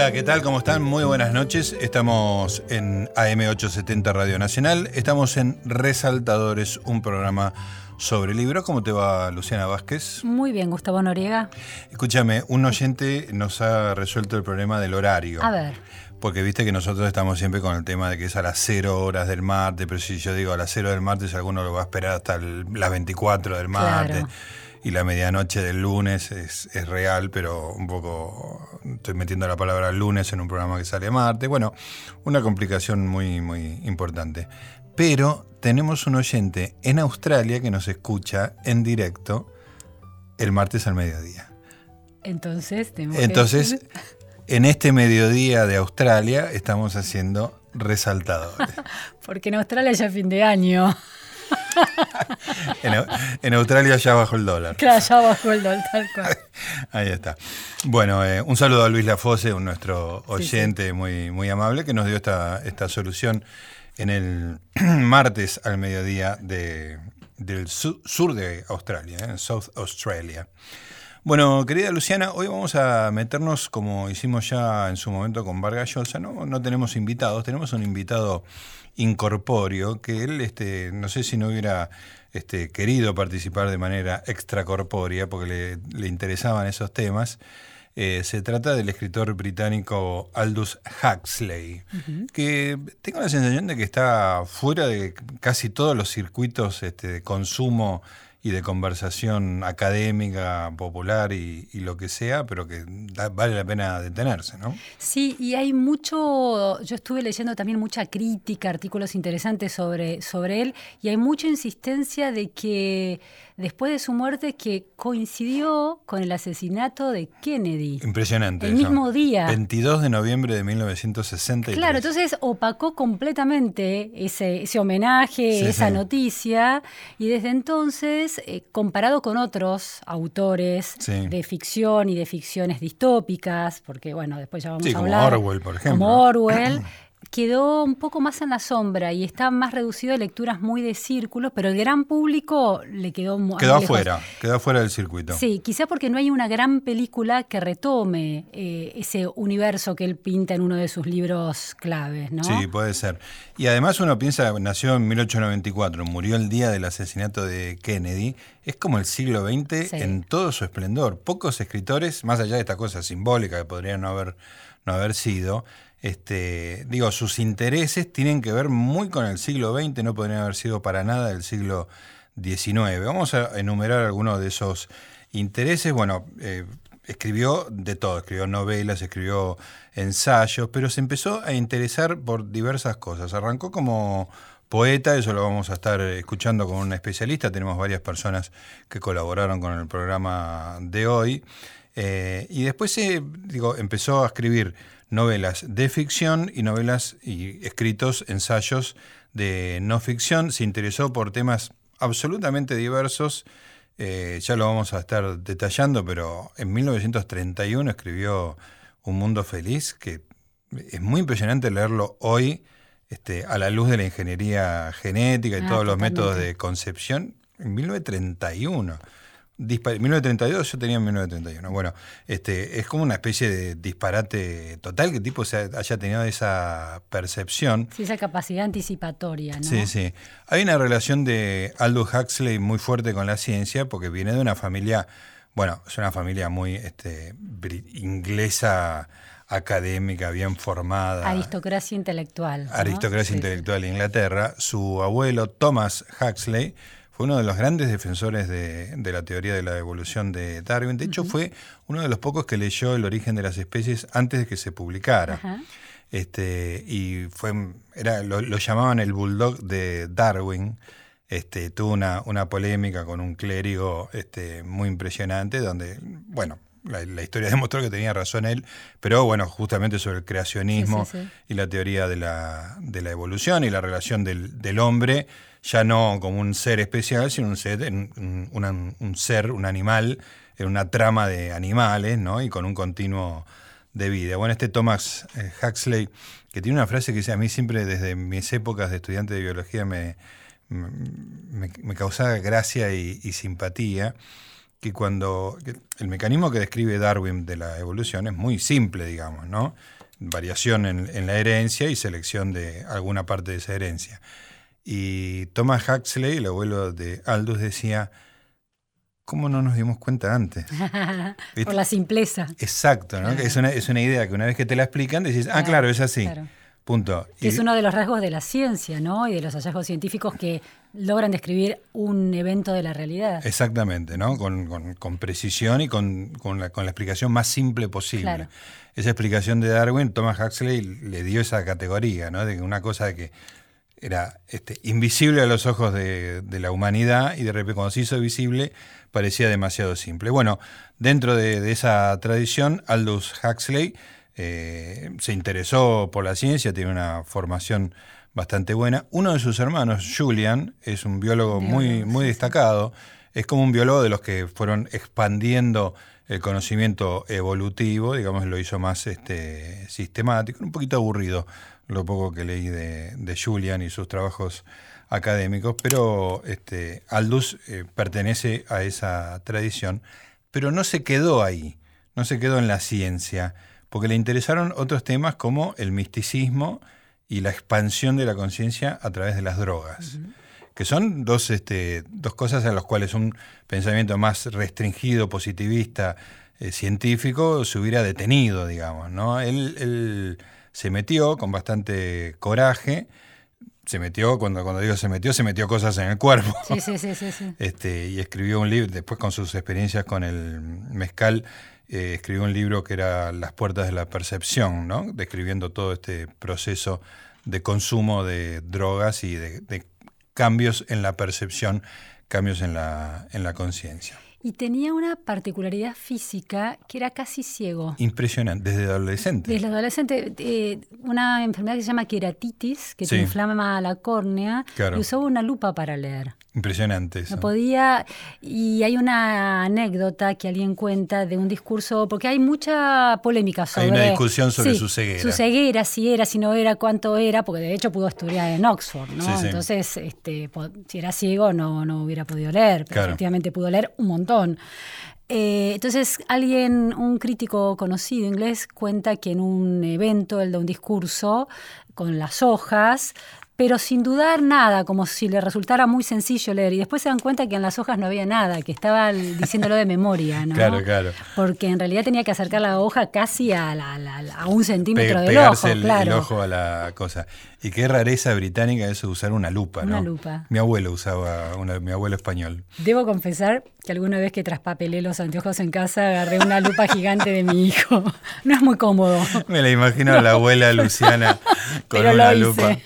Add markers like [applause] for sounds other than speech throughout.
Hola, ¿qué tal? ¿Cómo están? Muy buenas noches. Estamos en AM870 Radio Nacional. Estamos en Resaltadores, un programa sobre libros. ¿Cómo te va, Luciana Vázquez? Muy bien, Gustavo Noriega. Escúchame, un oyente nos ha resuelto el problema del horario. A ver. Porque viste que nosotros estamos siempre con el tema de que es a las 0 horas del martes, pero si yo digo a las 0 del martes, alguno lo va a esperar hasta el- las 24 del martes. Claro. Y la medianoche del lunes es, es real, pero un poco estoy metiendo la palabra lunes en un programa que sale martes. Bueno, una complicación muy, muy importante. Pero tenemos un oyente en Australia que nos escucha en directo el martes al mediodía. Entonces, tenemos que- Entonces, [laughs] en este mediodía de Australia estamos haciendo resaltadores. [laughs] Porque en Australia ya es fin de año. [laughs] En, Au- en Australia ya bajó el dólar. Claro, ya bajó el dólar, tal cual. [laughs] Ahí está. Bueno, eh, un saludo a Luis Lafose, un nuestro oyente Muy, muy amable, que nos dio esta, esta solución en el [clears throat] martes al mediodía de, del su- sur de Australia, ¿eh? en South Australia. Bueno, querida Luciana, hoy vamos a meternos, como hicimos ya en su momento con Vargas Llosa, no, no tenemos invitados, tenemos un invitado incorpóreo que él, este, no sé si no hubiera este, querido participar de manera extracorpórea porque le, le interesaban esos temas. Eh, se trata del escritor británico Aldous Huxley, que tengo la sensación de que está fuera de casi todos los circuitos este, de consumo y de conversación académica, popular y, lo que sea, pero que da- vale la pena detenerse, ¿no? Sí, y hay mucho, yo estuve leyendo también mucha crítica, artículos interesantes sobre, sobre él, y hay mucha insistencia de que después de su muerte que coincidió con el asesinato de Kennedy. Impresionante. El mismo día. 22 de noviembre de 1963. Claro, entonces opacó completamente ese, ese homenaje, Sí, esa sí. noticia, y desde entonces, eh, comparado con otros autores Sí. de ficción y de ficciones distópicas, porque bueno, después ya vamos Sí, a como hablar. Orwell, por ejemplo. Como Orwell. [clears throat] Quedó un poco más en la sombra y está más reducido a lecturas muy de círculos, pero el gran público le quedó muy Quedó afuera, quedó afuera del circuito. Sí, quizá porque no hay una gran película que retome eh, ese universo que él pinta en uno de sus libros claves, ¿no? Sí, puede ser. Y además uno piensa, nació en 1894, murió el día del asesinato de Kennedy, es como el siglo XX Sí. en todo su esplendor. Pocos escritores, más allá de esta cosa simbólica que podrían no haber, no haber sido, este, digo, sus intereses tienen que ver muy con el siglo XX, no podrían haber sido para nada del siglo XIX. Vamos a enumerar algunos de esos intereses. Bueno, eh, escribió de todo, escribió novelas, escribió ensayos, pero se empezó a interesar por diversas cosas. Arrancó como poeta, eso lo vamos a estar escuchando con un especialista, tenemos varias personas que colaboraron con el programa de hoy. Eh, y después digo, empezó a escribir novelas de ficción y novelas y escritos, ensayos de no ficción. Se interesó por temas absolutamente diversos. Eh, ya lo vamos a estar detallando, pero en 1931 escribió Un Mundo Feliz, que es muy impresionante leerlo hoy este, a la luz de la ingeniería genética y Ah, todos los métodos de concepción. En 1931. Dispa- 1932, yo tenía en 1931. Bueno, este, es como una especie de disparate total que el tipo se ha- haya tenido esa percepción. Sí, esa capacidad anticipatoria, ¿no? Sí, sí. Hay una relación de Aldous Huxley muy fuerte con la ciencia porque viene de una familia, bueno, es una familia muy este, inglesa, académica, bien formada. Aristocracia intelectual. ¿no? aristocracia Sí, intelectual de Inglaterra. Su abuelo, Thomas Huxley, fue uno de los grandes defensores de, de la teoría de la evolución de Darwin. De hecho, fue uno de los pocos que leyó El origen de las especies antes de que se publicara. Este, y fue, era, lo, lo llamaban el bulldog de Darwin. Este, tuvo una, una polémica con un clérigo este, muy impresionante, donde, bueno, la, la historia [laughs] demostró que tenía razón él, pero bueno, justamente sobre el creacionismo Sí, sí, sí. y la teoría de la, de la evolución y la relación del, del hombre, ya no como un ser especial, sino un ser, un, ser, un animal, en una trama de animales, ¿no? Y con un continuo de vida. Bueno, este Thomas eh, Huxley, que tiene una frase que dice, a mí siempre desde mis épocas de estudiante de biología me, me, causaba gracia y, simpatía, que cuando el mecanismo que describe Darwin de la evolución es muy simple, digamos, ¿no? Variación en la herencia y selección de alguna parte de esa herencia. Y Thomas Huxley, el abuelo de Aldous, decía, ¿cómo no nos dimos cuenta antes? [laughs] Por la simpleza. Exacto, ¿no? Es, una, es una idea que una vez que te la explican decís, ah, claro, es así. Punto. Que es uno de los rasgos de la ciencia, ¿no? Y de los hallazgos científicos que logran describir un evento de la realidad. Exactamente, ¿no? Con, con, precisión y con, con, la, con, la, explicación más simple posible. Esa explicación de Darwin, Thomas Huxley le dio esa categoría, ¿no? De que una cosa que era este, invisible a los ojos de, la humanidad y de repente cuando se hizo visible parecía demasiado simple. Bueno, dentro de, esa tradición, Aldous Huxley eh, se interesó por la ciencia, tiene una formación bastante buena. Uno de sus hermanos, Julian, es un biólogo muy, muy destacado. Es como un biólogo de los que fueron expandiendo el conocimiento evolutivo, digamos, lo hizo más este, sistemático, un poquito aburrido lo poco que leí de, Julian y sus trabajos académicos, pero este, Aldous eh, pertenece a esa tradición, pero no se quedó ahí, no se quedó en la ciencia, porque le interesaron otros temas como el misticismo y la expansión de la conciencia a través de las drogas, que son dos, este, dos cosas en las cuales un pensamiento más restringido, positivista, eh, científico, se hubiera detenido, digamos. ¿no? él se metió con bastante coraje. Se metió, cuando, cuando digo se metió, se metió cosas en el cuerpo. Sí, sí, sí, sí, [laughs] Este, y escribió un libro, después con sus experiencias con el mezcal, eh, escribió un libro que era Las puertas de la percepción, ¿no? Describiendo todo este proceso de consumo de drogas y de, de cambios en la percepción, cambios en la, en la conciencia. Y tenía una particularidad física que era casi ciego. Impresionante, desde adolescente. Desde adolescente, eh, una enfermedad que se llama queratitis, que te inflama la córnea, y usaba una lupa para leer. Impresionante eso. No podía, y hay una anécdota que alguien cuenta de un discurso, porque hay mucha polémica sobre... Hay una discusión sobre su ceguera. Su ceguera, si era, si no era, cuánto era, porque de hecho pudo estudiar en Oxford, ¿no? Entonces, este, si era ciego no, no hubiera podido leer, pero efectivamente pudo leer un montón. Eh, entonces, alguien, un crítico conocido inglés, cuenta que en un evento, él da un discurso con las hojas, pero sin dudar nada, como si le resultara muy sencillo leer. Y después se dan cuenta que en las hojas no había nada, que estaba diciéndolo de memoria, ¿no? [laughs] Claro, claro. Porque en realidad tenía que acercar la hoja casi a, a un centímetro del ojo, el, claro. el ojo a la cosa. Y qué rareza británica eso de usar una lupa, ¿no? Una lupa. Mi abuelo usaba, una, mi abuelo español. Debo confesar que alguna vez que traspapelé los anteojos en casa agarré una lupa gigante de mi hijo. [laughs] No es muy cómodo. Me la imagino a la abuela Luciana [laughs] con una lupa.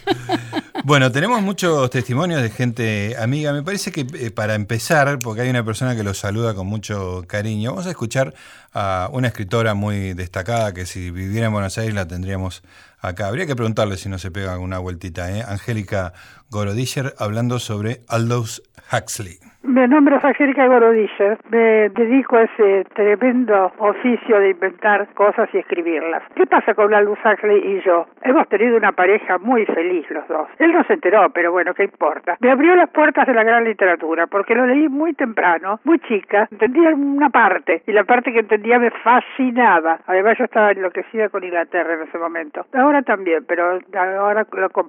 Bueno, tenemos muchos testimonios de gente amiga. Me parece que eh, para empezar, porque hay una persona que los saluda con mucho cariño, vamos a escuchar a una escritora muy destacada que si viviera en Buenos Aires la tendríamos acá. Habría que preguntarle si no se pega una vueltita. ¿eh? Angélica Gorodischer hablando sobre Aldous Huxley. Mi nombre es Angélica Gorodischer. Me dedico a ese tremendo oficio de inventar cosas y escribirlas. ¿Qué pasa con Aldous Huxley y yo? Hemos tenido una pareja muy feliz los dos. Él no se enteró, pero bueno, ¿qué importa? Me abrió las puertas de la gran literatura porque lo leí muy temprano, muy chica. Entendía una parte y la parte que entendía me fascinaba. Además yo estaba enloquecida con Inglaterra en ese momento. Ahora también, pero ahora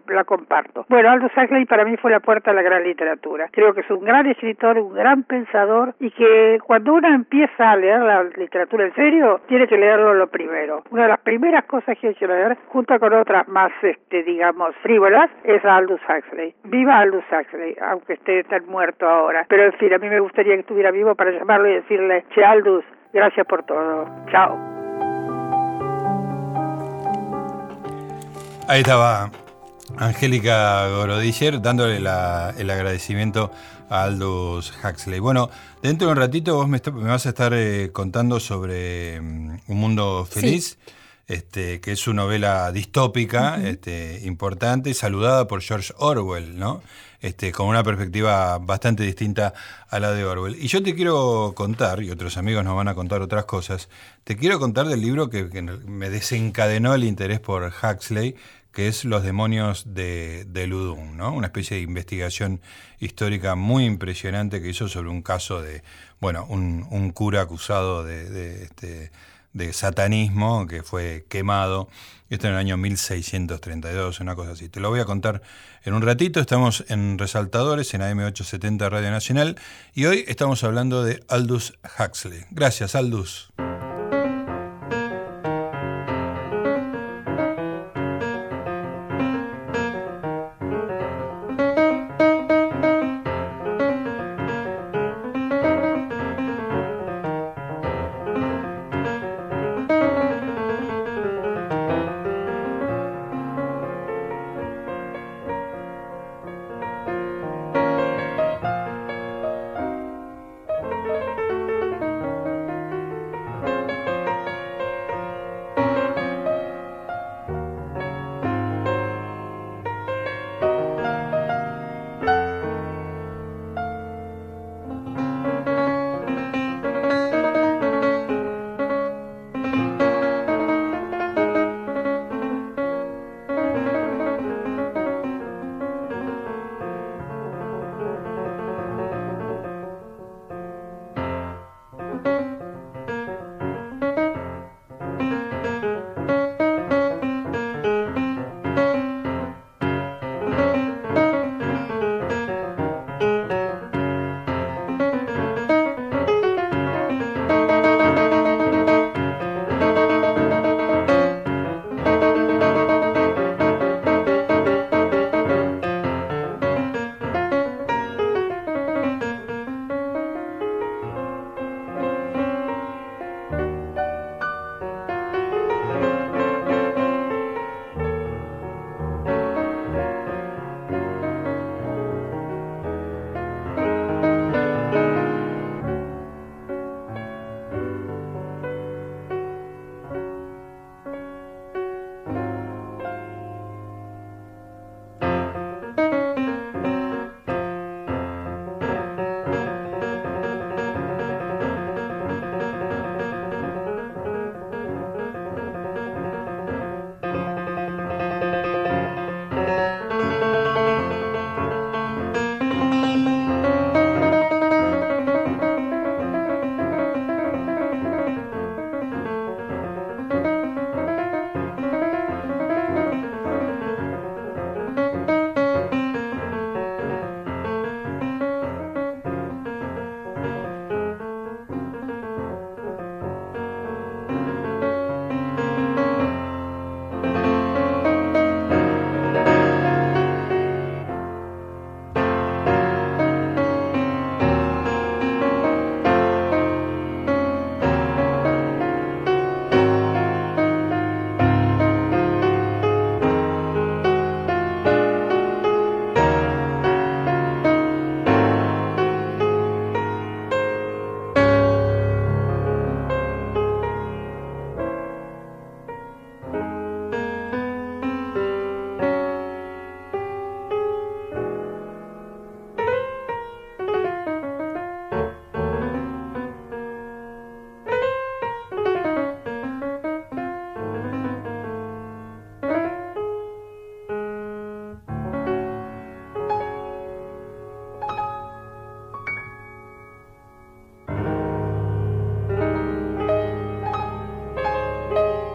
la comparto. Bueno, Aldous Huxley para mí fue la puerta a la gran literatura. Creo que es un gran escritor un gran pensador y que cuando uno empieza a leer la literatura en serio, tiene que leerlo lo primero. Una de las primeras cosas que hay que leer, junto con otras más, este, digamos, frívolas, es Aldous Huxley. Viva Aldous Huxley, aunque esté tan muerto ahora. Pero en fin, a mí me gustaría que estuviera vivo para llamarlo y decirle, che Aldous, gracias por todo. Chao. Ahí estaba Angélica Gorodischer dándole el agradecimiento Aldous Huxley. Bueno, dentro de un ratito vos me, vas a estar eh, contando sobre mm, Un Mundo Feliz. Este, que es su novela distópica, este, importante, saludada por George Orwell, ¿no? Este, con una perspectiva bastante distinta a la de Orwell. Y yo te quiero contar, y otros amigos nos van a contar otras cosas, te quiero contar del libro que, que me desencadenó el interés por Huxley, que es Los demonios de, de Ludum, ¿no? Una especie de investigación histórica muy impresionante que hizo sobre un caso de, bueno, un, cura acusado de, este, de satanismo que fue quemado. Esto en el año 1632, una cosa así. Te lo voy a contar en un ratito. Estamos en Resaltadores, en AM870 Radio Nacional, y hoy estamos hablando de Aldous Huxley. Gracias, Aldous.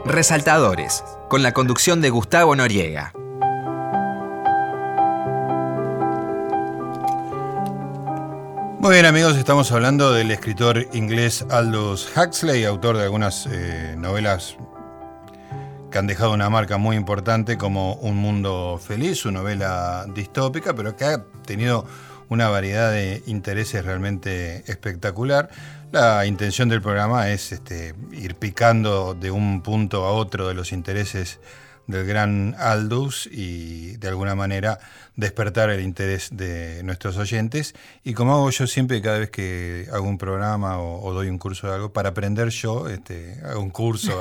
Resaltadores, con la conducción de Gustavo Noriega. Muy bien amigos, estamos hablando del escritor inglés Aldous Huxley, autor de algunas eh, novelas que han dejado una marca muy importante como Un Mundo Feliz, su novela distópica, pero que ha tenido una variedad de intereses realmente espectacular. La intención del programa es este, ir picando de un punto a otro de los intereses del gran Aldous y de alguna manera despertar el interés de nuestros oyentes. Y como hago yo siempre, cada vez que hago un programa o, doy un curso de algo, para aprender yo, este, hago un curso,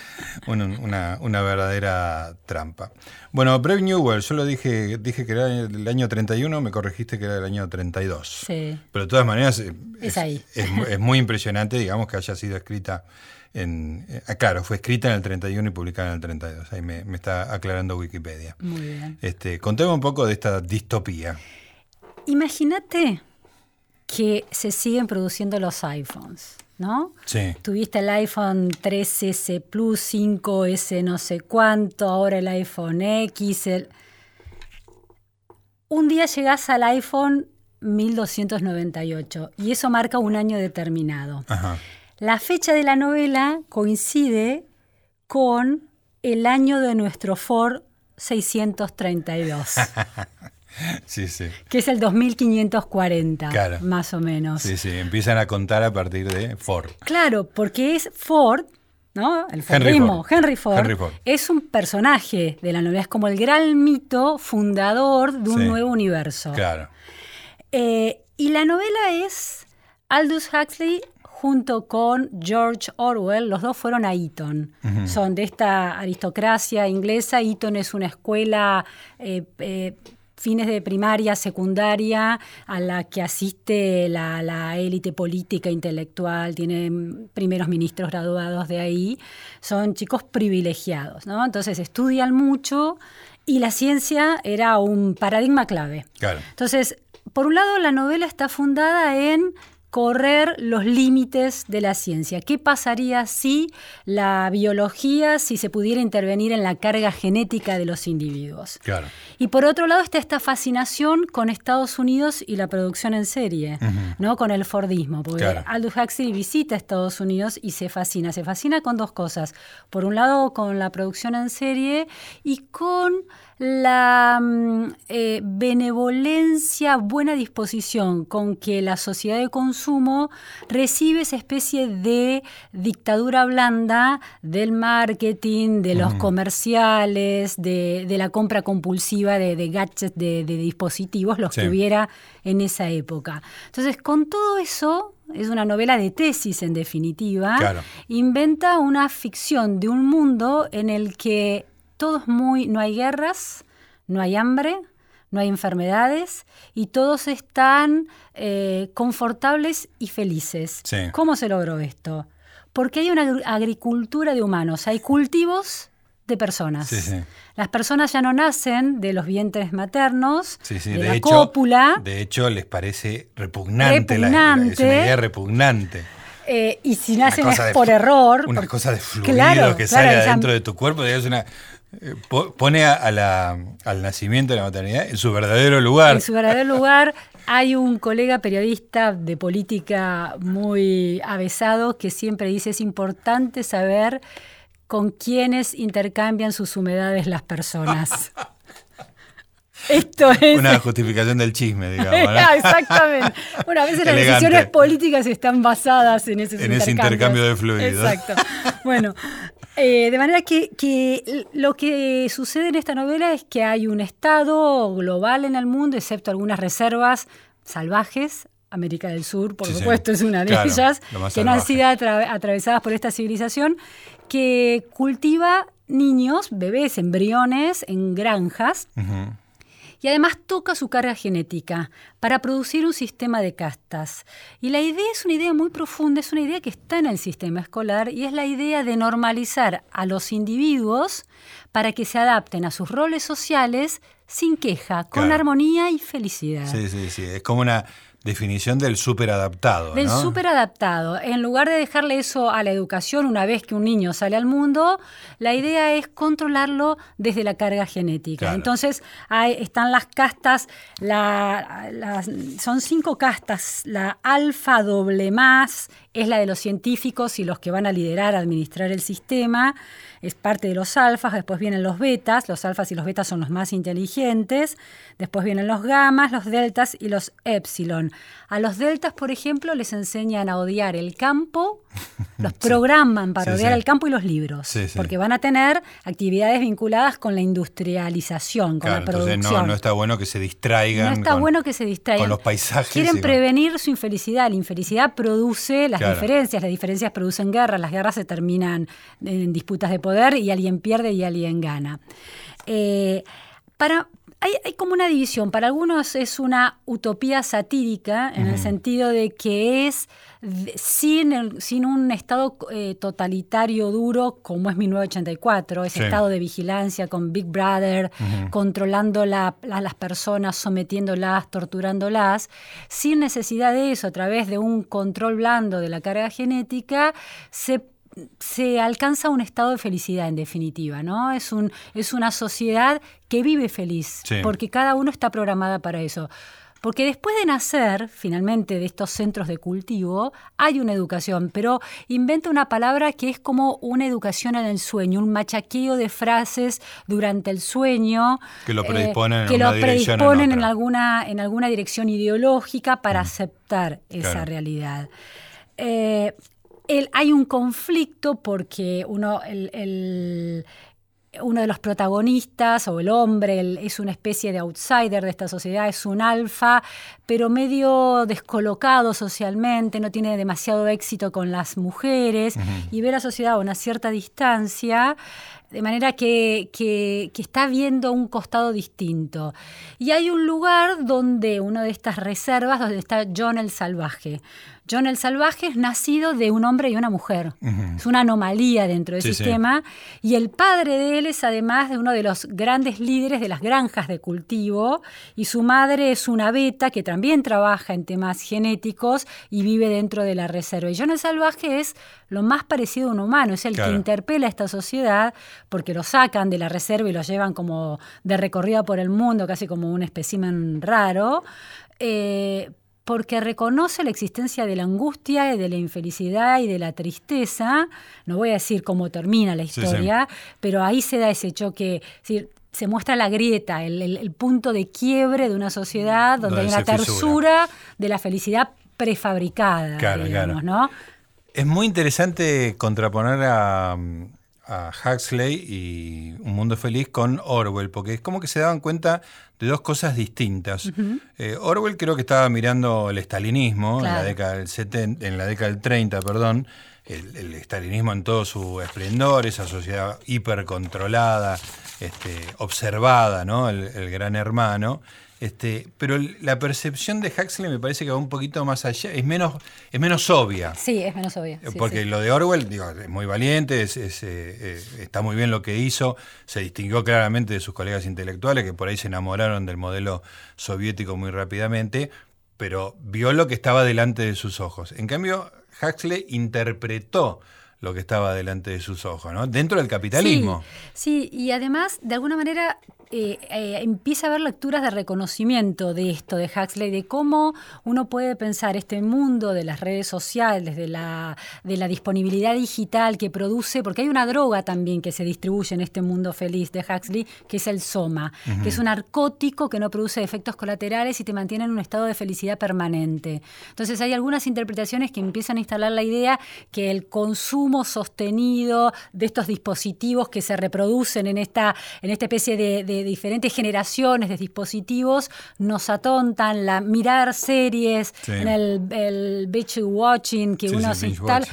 [laughs] una, una, verdadera trampa. Bueno, Brave New World, yo lo dije, dije que era el año 31, me corregiste que era el año 32. Sí. Pero de todas maneras, es, ahí. Es, muy impresionante, digamos, que haya sido escrita en... Eh, claro, fue escrita en el 31 y publicada en el 32. Ahí me, está aclarando Wikipedia. Muy bien. Este, contemos un poco de esta distopía. Imagínate que se siguen produciendo los iPhones. ¿no? Sí. Tuviste el iPhone 3S Plus, 5S no sé cuánto, ahora el iPhone X. Un día llegás al iPhone 1298 y eso marca un año determinado. La fecha de la novela coincide con el año de nuestro Ford 632. [laughs] Sí, sí. Que es el 2540, más o menos. Sí, sí, empiezan a contar a partir de Ford. Claro, porque es Ford, ¿no? El Fordismo, Henry Ford, Henry Ford, es un personaje de la novela, es como el gran mito fundador de un nuevo universo. Claro. Eh, y la novela es Aldous Huxley junto con George Orwell, los dos fueron a Eton. Son de esta aristocracia inglesa. Eton es una escuela eh, eh, fines de primaria, secundaria, a la que asiste la, élite política, intelectual, tienen primeros ministros graduados de ahí, son chicos privilegiados, ¿no? Entonces estudian mucho y la ciencia era un paradigma clave. Entonces, por un lado, la novela está fundada en correr los límites de la ciencia. ¿Qué pasaría si la biología, si se pudiera intervenir en la carga genética de los individuos? Claro. Y por otro lado está esta fascinación con Estados Unidos y la producción en serie, ¿no? Con el Fordismo, porque Aldous Huxley visita Estados Unidos y se fascina, se fascina con dos cosas. Por un lado con la producción en serie y con la mm, eh, benevolencia, buena disposición con que la sociedad de consumo recibe esa especie de dictadura blanda del marketing, de los comerciales, de, la compra compulsiva de, gadgets, de, dispositivos, los que hubiera en esa época. Entonces, con todo eso, es una novela de tesis en definitiva, inventa una ficción de un mundo en el que todos muy, no hay guerras, no hay hambre, no hay enfermedades y todos están eh, confortables y felices. ¿Cómo se logró esto? Porque hay una agricultura de humanos, hay cultivos de personas. Las personas ya no nacen de los vientres maternos, de, la cópula. De hecho, les parece repugnante, repugnante. La, idea repugnante. Eh, y si nacen es por error. Una cosa de fluido que sale adentro de tu cuerpo, es una eh, pone al nacimiento de la maternidad en su verdadero lugar. En su verdadero lugar hay un colega periodista de política muy avesado que siempre dice es importante saber con quiénes intercambian sus humedades las personas. [laughs] Esto es. Una justificación del chisme, digamos. [laughs] Exactamente. Bueno, a veces las decisiones políticas están basadas en ese, en ese intercambio de fluidos. Exacto. Bueno, eh, de manera que, lo que sucede en esta novela es que hay un Estado global en el mundo, excepto algunas reservas salvajes. América del Sur, por supuesto, es una de ellas, que no han sido atravesadas por esta civilización, que cultiva niños, bebés, embriones en granjas y además toca su carga genética para producir un sistema de castas. Y la idea es una idea muy profunda, es una idea que está en el sistema escolar y es la idea de normalizar a los individuos para que se adapten a sus roles sociales sin queja, con armonía y felicidad. Sí, sí, sí. Es como una definición del superadaptado. Del superadaptado. En lugar de dejarle eso a la educación una vez que un niño sale al mundo, la idea es controlarlo desde la carga genética. Entonces, hay, están las castas, son cinco castas. La alfa doble más es la de los científicos y los que van a liderar, administrar el sistema es parte de los alfas, después vienen los betas, los alfas y los betas son los más inteligentes, después vienen los gamas, los deltas y los epsilon. A los deltas, por ejemplo, les enseñan a odiar el campo, los [laughs] programan para odiar el campo y los libros, porque van a tener actividades vinculadas con la industrialización, con la producción. no, está bueno que se distraigan. No está bueno que se distraigan. Con los paisajes. Quieren prevenir su infelicidad. La infelicidad produce las diferencias, las diferencias producen guerras, las guerras se terminan en disputas de poder y alguien pierde y alguien gana. Eh, Para, hay, hay, como una división. Para algunos es una utopía satírica, en el sentido de que es sin, sin un Estado eh, totalitario duro como es 1984, ese estado de vigilancia con Big Brother, controlando a las personas, sometiéndolas, torturándolas, sin necesidad de eso, a través de un control blando de la carga genética, se se alcanza un estado de felicidad en definitiva, ¿no? Es, un, es una sociedad que vive feliz, porque cada uno está programada para eso. Porque después de nacer, finalmente, de estos centros de cultivo, hay una educación, pero inventa una palabra que es como una educación en el sueño, un machaqueo de frases durante el sueño. Que lo predisponen, en, que lo predisponen en, alguna, en alguna dirección ideológica para aceptar esa realidad. Eh, hay un conflicto porque uno, el, uno de los protagonistas o el hombre es una especie de outsider de esta sociedad, es un alfa, pero medio descolocado socialmente, no tiene demasiado éxito con las mujeres y ve la sociedad a una cierta distancia, de manera que, que, está viendo un costado distinto. Y hay un lugar donde, una de estas reservas, donde está John el Salvaje. John el Salvaje es nacido de un hombre y una mujer. Es una anomalía dentro del sistema. Y el padre de él es además de uno de los grandes líderes de las granjas de cultivo. Y su madre es una beta que también trabaja en temas genéticos y vive dentro de la reserva. Y John el Salvaje es lo más parecido a un humano. Es el que interpela a esta sociedad porque lo sacan de la reserva y lo llevan como de recorrida por el mundo, casi como un espécimen raro. Eh, porque reconoce la existencia de la angustia y de la infelicidad y de la tristeza. No voy a decir cómo termina la historia, pero ahí se da ese choque. se muestra la grieta, el, punto de quiebre de una sociedad donde, hay una tersura de la felicidad prefabricada, digamos, ¿no? Es muy interesante contraponer a, a Huxley y Un Mundo Feliz con Orwell, porque es como que se daban cuenta de dos cosas distintas. Eh, Orwell creo que estaba mirando el estalinismo en, la década del 70, en la década del 30, perdón, el, el, estalinismo en todo su esplendor, esa sociedad hipercontrolada, este, observada, ¿no? el gran hermano. Este, pero la percepción de Huxley me parece que va un poquito más allá, es menos, es menos obvia. Sí, es menos obvia. Porque lo de Orwell, digo, es muy valiente, es, eh, eh, está muy bien lo que hizo, se distinguió claramente de sus colegas intelectuales que por ahí se enamoraron del modelo soviético muy rápidamente, pero vio lo que estaba delante de sus ojos. En cambio, Huxley interpretó lo que estaba delante de sus ojos, ¿no? Dentro del capitalismo. sí y además, de alguna manera, eh, eh, empieza a haber lecturas de reconocimiento de esto, de Huxley, de cómo uno puede pensar este mundo de las redes sociales, de la, de la disponibilidad digital que produce, porque hay una droga también que se distribuye en este mundo feliz de Huxley, que es el soma, que es un narcótico que no produce efectos colaterales y te mantiene en un estado de felicidad permanente. Entonces hay algunas interpretaciones que empiezan a instalar la idea que el consumo sostenido de estos dispositivos que se reproducen en esta, en esta especie de diferentes generaciones de dispositivos nos atontan, la mirar series, en el, el beach watching que uno se, instala,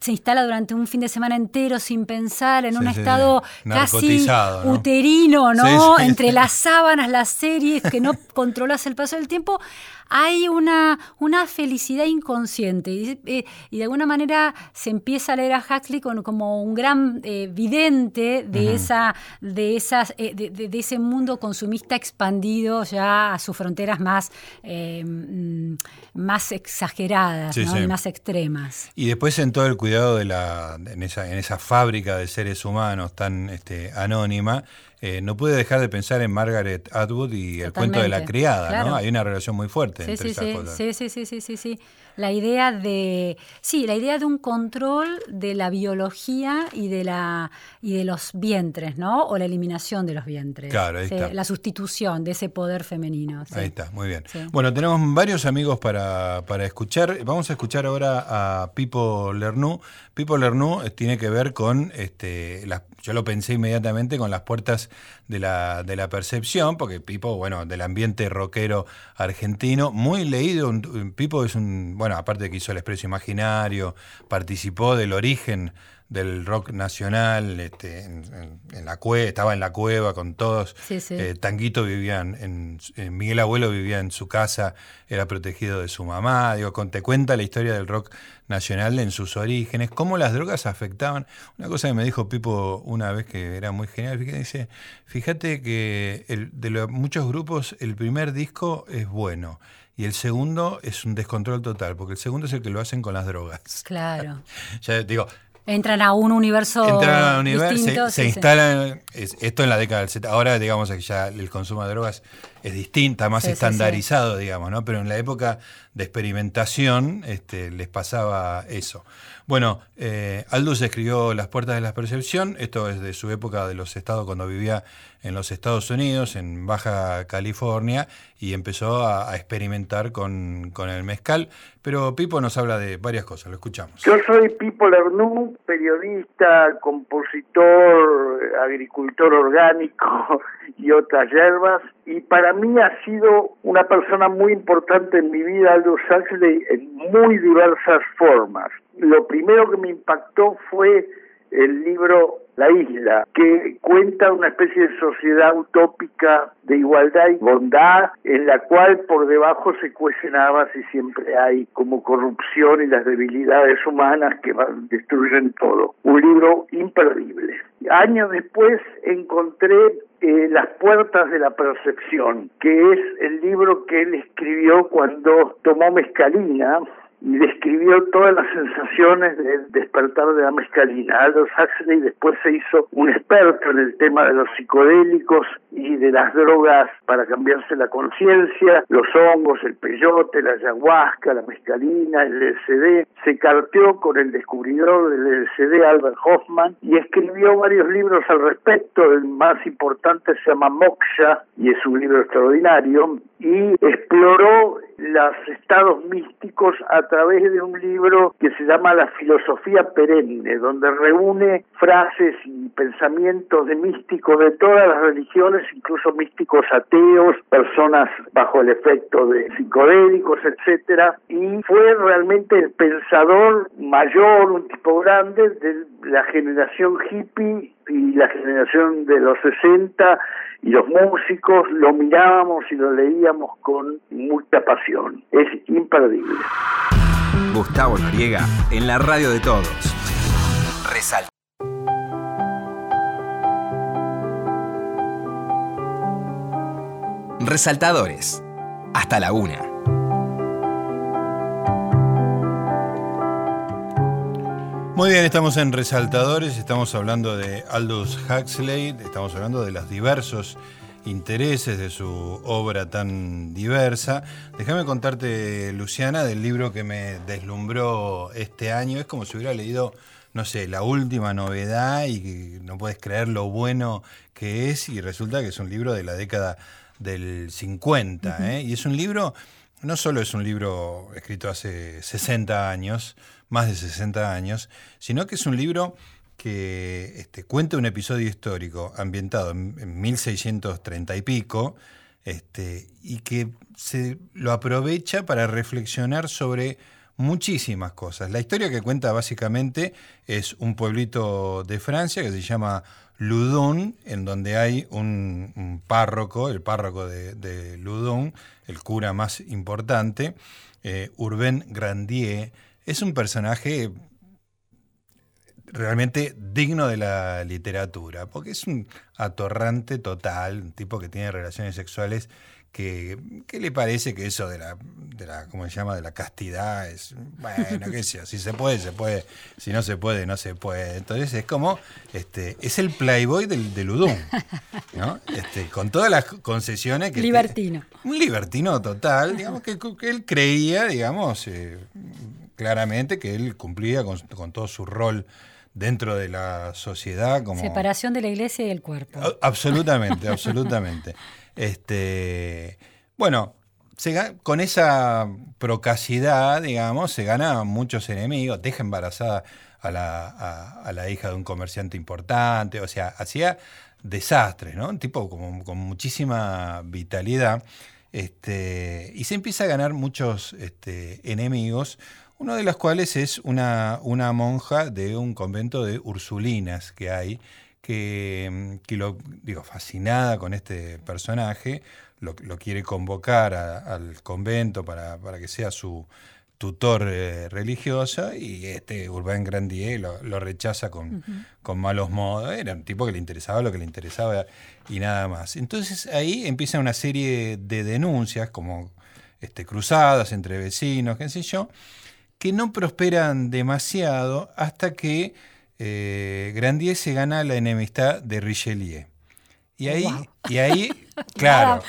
se instala durante un fin de semana entero sin pensar, en un estado casi uterino, ¿no? Entre [laughs] las sábanas, las series, que no controlas el paso del tiempo hay una, una felicidad inconsciente eh, y, de alguna manera se empieza a leer a Huxley como un gran eh, vidente de, esa, de, esas, eh, de, ese mundo consumista expandido ya a sus fronteras más, mm, más exageradas y más extremas. Y después en todo el cuidado de la, en, esa, en esa fábrica de seres humanos tan este, anónima, eh, no puede dejar de pensar en Margaret Atwood y el cuento de la criada, ¿no? Hay una relación muy fuerte sí, entre sí, esas sí, cosas. Sí, sí, sí, sí, sí, La idea de, sí, la idea de un control de la biología y de la y de los vientres, ¿no? O la eliminación de los vientres. Claro, ahí está. La sustitución de ese poder femenino. Ahí está, muy bien. Bueno, tenemos varios amigos para, para escuchar. Vamos a escuchar ahora a Pipo Lernoux. Pipo Lernoux eh, tiene que ver con este, yo lo pensé inmediatamente con las puertas de la, de la percepción, porque Pipo, bueno, del ambiente rockero argentino, muy leído. Pipo es un, bueno, aparte que hizo el expreso imaginario, participó del origen del rock nacional, este, en, la cueva, estaba en la cueva con todos. Eh, Tanguito vivía en, Miguel Abuelo vivía en su casa, era protegido de su mamá. Digo, te cuenta la historia del rock nacional en sus orígenes, cómo las drogas afectaban. Una cosa que me dijo Pipo una vez que era muy genial, dice, fíjate que de muchos grupos el primer disco es bueno y el segundo es un descontrol total, porque el segundo es el que lo hacen con las drogas. Claro. [laughs] ya digo, Entran a un universo. Entran a un universo, se, instalan. esto en la década del 70. Ahora, digamos que ya el consumo de drogas es distinta, más estandarizado, digamos, ¿no? Pero en la época de experimentación este, les pasaba eso. Bueno, eh, Aldous escribió Las Puertas de la Percepción, esto es de su época de los estados, cuando vivía en los Estados Unidos, en Baja California, y empezó a, experimentar con, el mezcal. Pero Pipo nos habla de varias cosas, lo escuchamos. Yo soy Pipo Lernú, periodista, compositor, agricultor orgánico [laughs] y otras hierbas, y para mí ha sido una persona muy importante en mi vida, Aldous Huxley, en muy diversas formas lo primero que me impactó fue el libro La Isla, que cuenta una especie de sociedad utópica de igualdad y bondad, en la cual por debajo se cuecen habas y siempre hay como corrupción y las debilidades humanas que van, destruyen todo. Un libro imperdible. Años después encontré eh, Las puertas de la percepción, que es el libro que él escribió cuando tomó mescalina y describió todas las sensaciones del despertar de la mescalina. Aldous Huxley después se hizo un experto en el tema de los psicodélicos y de las drogas para cambiarse la conciencia, los hongos, el peyote, la ayahuasca, la mescalina, el LSD. Se carteó con el descubridor del LSD, Albert Hoffman, y escribió varios libros al respecto. El más importante se llama Moksha y es un libro extraordinario y exploró los estados místicos a través de un libro que se llama La filosofía perenne, donde reúne frases y pensamientos de místicos de todas las religiones, incluso místicos ateos, personas bajo el efecto de psicodélicos, etcétera, y fue realmente el pensador mayor, un tipo grande de la generación hippie y la generación de los 60 y los músicos lo mirábamos y lo leíamos con mucha pasión. Es imperdible. Gustavo Noriega en la radio de todos. Resalta. Resaltadores. Hasta la una. Muy bien, estamos en Resaltadores, estamos hablando de Aldous Huxley, estamos hablando de los diversos intereses de su obra tan diversa. Déjame contarte, Luciana, del libro que me deslumbró este año. Es como si hubiera leído, no sé, la última novedad y no puedes creer lo bueno que es y resulta que es un libro de la década del 50. ¿eh? Y es un libro, no solo es un libro escrito hace 60 años, más de 60 años, sino que es un libro que este, cuenta un episodio histórico ambientado en, 1630 y pico, este, y que se lo aprovecha para reflexionar sobre muchísimas cosas. La historia que cuenta básicamente es un pueblito de Francia que se llama Loudun, en donde hay un, párroco, el párroco de, de, Loudun, el cura más importante, eh, Urbain Grandier, es un personaje realmente digno de la literatura, porque es un atorrante total, un tipo que tiene relaciones sexuales que, le parece que eso de la, de la, ¿cómo se llama?, de la castidad es, bueno, qué sé si se puede, se puede, si no se puede, no se puede. Entonces es como, este, es el playboy del, del Udum, ¿no? Este, con todas las concesiones que... Libertino. un libertino total, digamos, que, él creía, digamos, eh, claramente que él cumplía con, todo su rol dentro de la sociedad como separación de la iglesia y el cuerpo. Absolutamente absolutamente. [laughs] Este bueno con esa procacidad digamos se gana muchos enemigos deja embarazada a la, a, la hija de un comerciante importante o sea hacía desastres no un tipo como, con muchísima vitalidad este, y se empieza a ganar muchos este, enemigos Una de las cuales es una, una monja de un convento de Ursulinas que hay, que, que lo digo, fascinada con este personaje, lo, quiere convocar al convento para, para que sea su, tutor eh, religioso y este Urbain Grandier lo, rechaza con, con, malos modos. Era un tipo que le interesaba lo que le interesaba y nada más. Entonces ahí empieza una serie de denuncias como este, cruzadas entre vecinos, qué sé yo, que no prosperan demasiado hasta que eh, Grandier se gana la enemistad de Richelieu. Y ahí, y ahí [laughs] claro,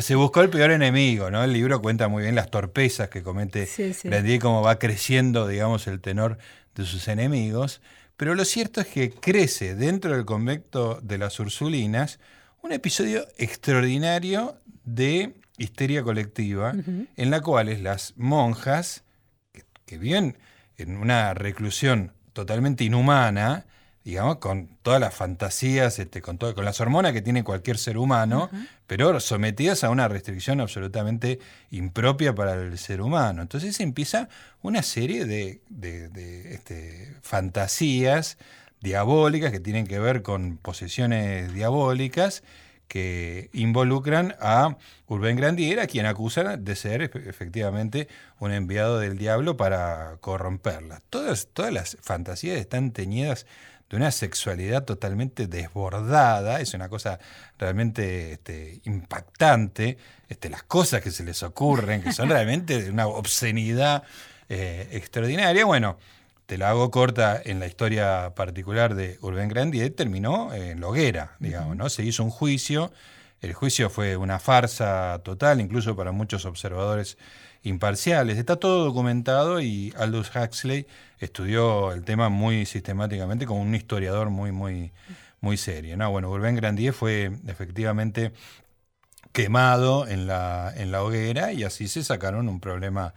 se buscó el peor enemigo, ¿no? El libro cuenta muy bien las torpezas que comete sí, cómo va creciendo, digamos, el tenor de sus enemigos. Pero lo cierto es que crece dentro del convento de las Ursulinas un episodio extraordinario de histeria colectiva, en la cual las monjas, que, que viven en una reclusión totalmente inhumana, digamos, con todas las fantasías, este, con, todo, con las hormonas que tiene cualquier ser humano, pero sometidas a una restricción absolutamente impropia para el ser humano. Entonces empieza una serie de, este, fantasías diabólicas que tienen que ver con posesiones diabólicas que involucran a Urbain Grandier, a quien acusan de ser efectivamente un enviado del diablo para corromperla. Todas, todas las fantasías están teñidas de una sexualidad totalmente desbordada, es una cosa realmente este, impactante, este, las cosas que se les ocurren, que son realmente de una obscenidad eh, extraordinaria. Bueno, te la hago corta en la historia particular de Urbain Grandier, terminó en Loguera, digamos, ¿no? Se hizo un juicio, el juicio fue una farsa total, incluso para muchos observadores imparciales. Está todo documentado y Aldous Huxley estudió el tema muy sistemáticamente como un historiador muy, muy, muy serio. ¿no? Bueno, Urbain Grandier fue efectivamente quemado en la, en la hoguera y así se sacaron un problema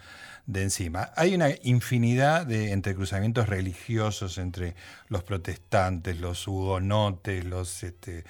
de encima. Hay una infinidad de entrecruzamientos religiosos entre los protestantes, los hugonotes, los este,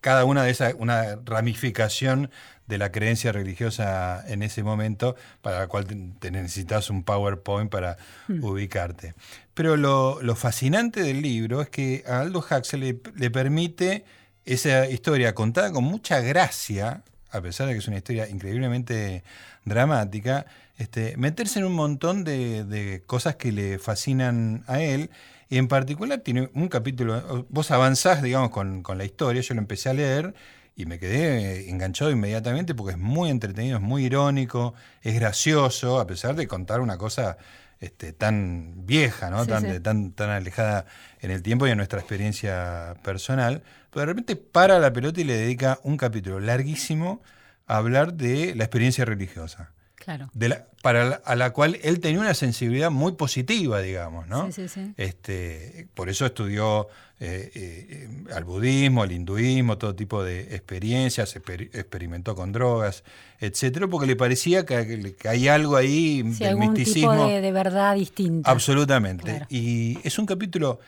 cada una de esas, una ramificación de la creencia religiosa en ese momento, para la cual te necesitas un PowerPoint para hmm. ubicarte. Pero lo, fascinante del libro es que a Aldo Huxley le, permite esa historia contada con mucha gracia, a pesar de que es una historia increíblemente dramática, este, meterse en un montón de, cosas que le fascinan a él. Y en particular tiene un capítulo, vos avanzás, digamos, con, con la historia, yo lo empecé a leer y me quedé enganchado inmediatamente porque es muy entretenido, es muy irónico, es gracioso, a pesar de contar una cosa este, tan vieja, ¿no? tan, Tan, tan alejada en el tiempo y en nuestra experiencia personal. Pero de repente para la pelota y le dedica un capítulo larguísimo a hablar de la experiencia religiosa. Claro. De la, para a la cual él tenía una sensibilidad muy positiva, digamos, ¿no? Sí, sí, sí. Este, por eso estudió eh, eh, al budismo, al hinduismo, todo tipo de experiencias, experimentó con drogas, etcétera, porque le parecía que, hay algo ahí del misticismo. Tipo de, verdad distinta. Absolutamente. Y es un capítulo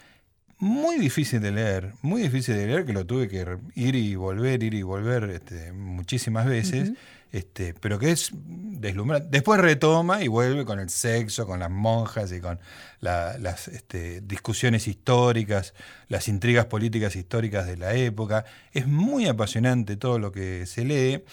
muy difícil de leer, muy difícil de leer, que lo tuve que ir y volver, ir y volver este, muchísimas veces. Este, pero que es deslumbrante. Después retoma y vuelve con el sexo, con las monjas y con las este, discusiones históricas, las intrigas políticas históricas de la época. Es muy apasionante todo lo que se lee.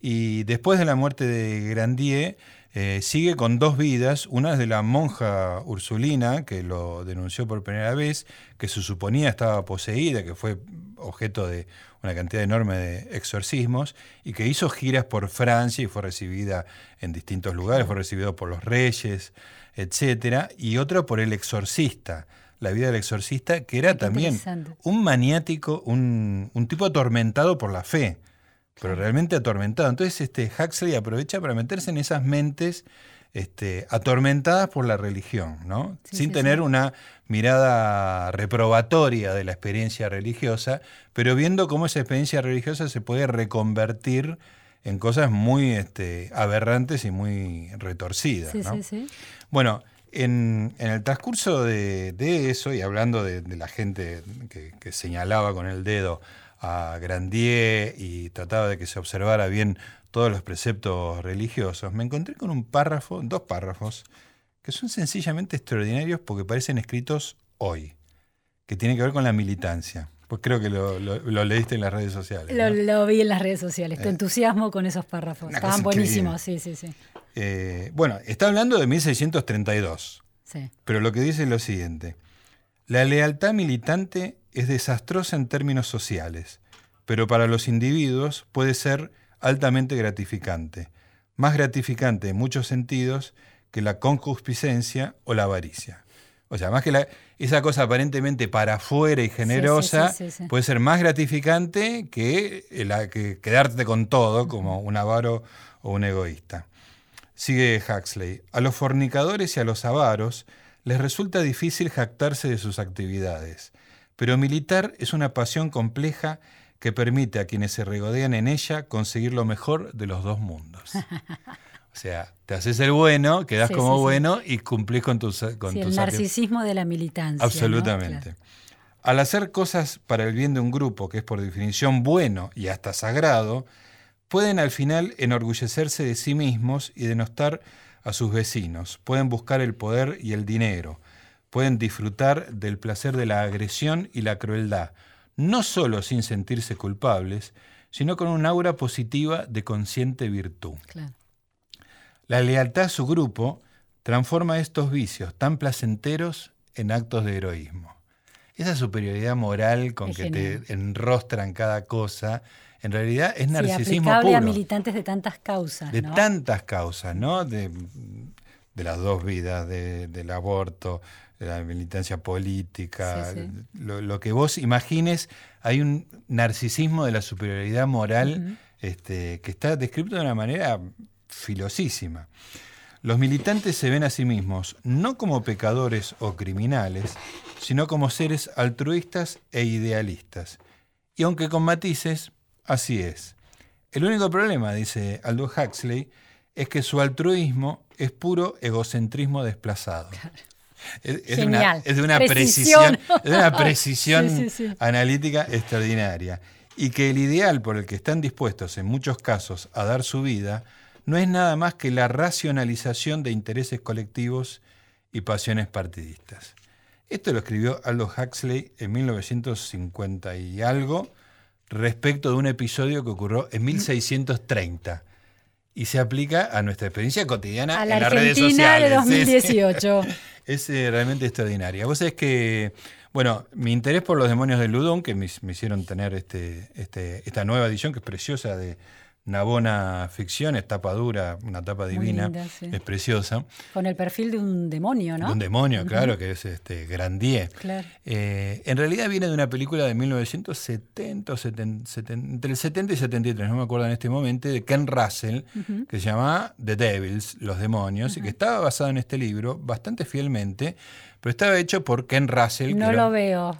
Y después de la muerte de Grandier, eh, sigue con dos vidas. Una es de la monja Ursulina, que lo denunció por primera vez, que se suponía estaba poseída, que fue objeto de una cantidad enorme de exorcismos, y que hizo giras por Francia y fue recibida en distintos lugares, fue recibido por los reyes, etcétera, y otra por el exorcista, la vida del exorcista, que era también un maniático, un, un, tipo atormentado por la fe, pero realmente atormentado. Entonces este Huxley aprovecha para meterse en esas mentes este, atormentadas por la religión, ¿no? Sin tener una mirada reprobatoria de la experiencia religiosa, pero viendo cómo esa experiencia religiosa se puede reconvertir en cosas muy este, aberrantes y muy retorcidas. Bueno, en, el transcurso de, eso, y hablando de, la gente que, señalaba con el dedo a Grandier y trataba de que se observara bien todos los preceptos religiosos, me encontré con un párrafo, dos párrafos, que son sencillamente extraordinarios porque parecen escritos hoy, que tienen que ver con la militancia. Pues creo que lo, leíste en las redes sociales. Lo, vi en las redes sociales, tu eh, entusiasmo con esos párrafos. Estaban buenísimos, sí, sí, sí. Eh, bueno, está hablando de 1632. Sí. Pero lo que dice es lo siguiente. La lealtad militante es desastrosa en términos sociales, pero para los individuos puede ser altamente gratificante. Más gratificante en muchos sentidos que la concupiscencia o la avaricia. O sea, más que la, esa cosa aparentemente para afuera y generosa puede ser más gratificante que, la, que quedarte con todo como un avaro o un egoísta. Sigue Huxley. A los fornicadores y a los avaros les resulta difícil jactarse de sus actividades, pero militar es una pasión compleja que permite a quienes se regodean en ella conseguir lo mejor de los dos mundos. [laughs] O sea, te haces el bueno, quedas como bueno y cumplís con tus con El narcisismo de la militancia. Absolutamente. Al hacer cosas para el bien de un grupo, que es por definición bueno y hasta sagrado, pueden al final enorgullecerse de sí mismos y denostar a sus vecinos. Pueden buscar el poder y el dinero. Pueden disfrutar del placer de la agresión y la crueldad, no solo sin sentirse culpables, sino con un aura positiva de consciente virtud. Claro. La lealtad a su grupo transforma estos vicios tan placenteros en actos de heroísmo. Esa superioridad moral con que te enrostran cada cosa, en realidad es narcisismo puro. a militantes de tantas causas. De tantas causas, ¿no? De, las dos vidas, del aborto, de la militancia política, Lo, que vos imagines, hay un narcisismo de la superioridad moral este, que está descrito de una manera filosísima. Los militantes se ven a sí mismos no como pecadores o criminales, sino como seres altruistas e idealistas. Y aunque con matices, así es. El único problema, dice Aldous Huxley, es que su altruismo es puro egocentrismo desplazado. Es, de una precisión, una [laughs] precisión analítica extraordinaria. Y que el ideal por el que están dispuestos en muchos casos a dar su vida no es nada más que la racionalización de intereses colectivos y pasiones partidistas. Esto lo escribió Aldous Huxley en 1950 y algo respecto de un episodio que ocurrió en 1630 y se aplica a nuestra experiencia cotidiana en las redes sociales. de 2018. [laughs] Es, eh, realmente extraordinaria. Vos sabés que, bueno, mi interés por los demonios del Ludón, que me, hicieron tener este, este, esta nueva edición que es preciosa de, Navona Ficción, es tapa dura, una tapa divina, es preciosa. Con el perfil de un demonio, ¿no? De un demonio, claro, que es este Grandier. Claro. Eh, en realidad viene de una película de 1970, entre el 70 y 73, no me acuerdo en este momento, de Ken Russell, que se llama The Devils, Los Demonios, y que estaba basado en este libro bastante fielmente, pero estaba hecho por Ken Russell. No lo veo.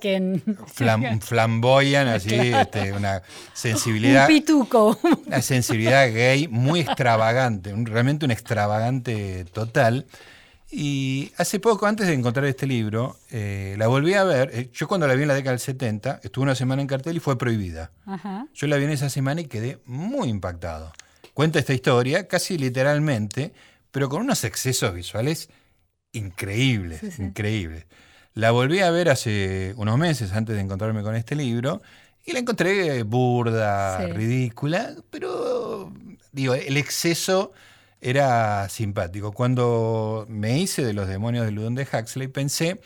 Ken. [laughs] flamboyan, así, este, una sensibilidad. Un pituco. [laughs] Una sensibilidad gay muy extravagante, realmente un extravagante total. Y hace poco, antes de encontrar este libro, eh, la volví a ver. Eh, yo cuando la vi en la década del 70, estuve una semana en cartel y fue prohibida. Yo la vi en esa semana y quedé muy impactado. Cuenta esta historia, casi literalmente, pero con unos excesos visuales increíble, increíble. La volví a ver hace unos meses antes de encontrarme con este libro y la encontré burda, ridícula, pero digo, el exceso era simpático. Cuando me hice de los demonios del Ludón de Huxley, pensé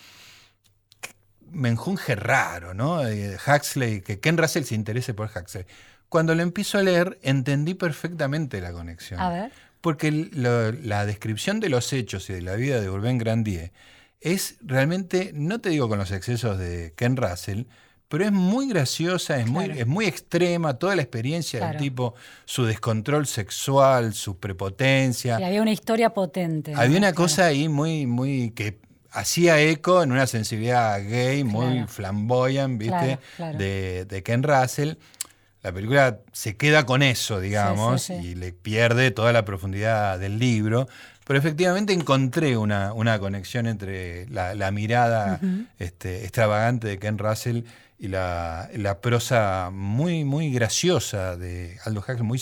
me enjunge raro, ¿no? Eh, Huxley, que Ken Russell se interese por Huxley. Cuando lo empiezo a leer, entendí perfectamente la conexión. A ver porque la descripción de los hechos y de la vida de Urbain Grandier es realmente, no te digo con los excesos de Ken Russell, pero es muy graciosa, es, muy, es muy extrema, toda la experiencia del tipo, su descontrol sexual, su prepotencia. Y había una historia potente. Había una cosa ahí muy, muy que hacía eco en una sensibilidad gay, muy flamboyant, ¿viste? De, de Ken Russell la película se queda con eso, digamos, y le pierde toda la profundidad del libro. Pero efectivamente encontré una, conexión entre la, mirada este, extravagante de Ken Russell y la, la prosa muy, muy graciosa de Aldo Huxley, muy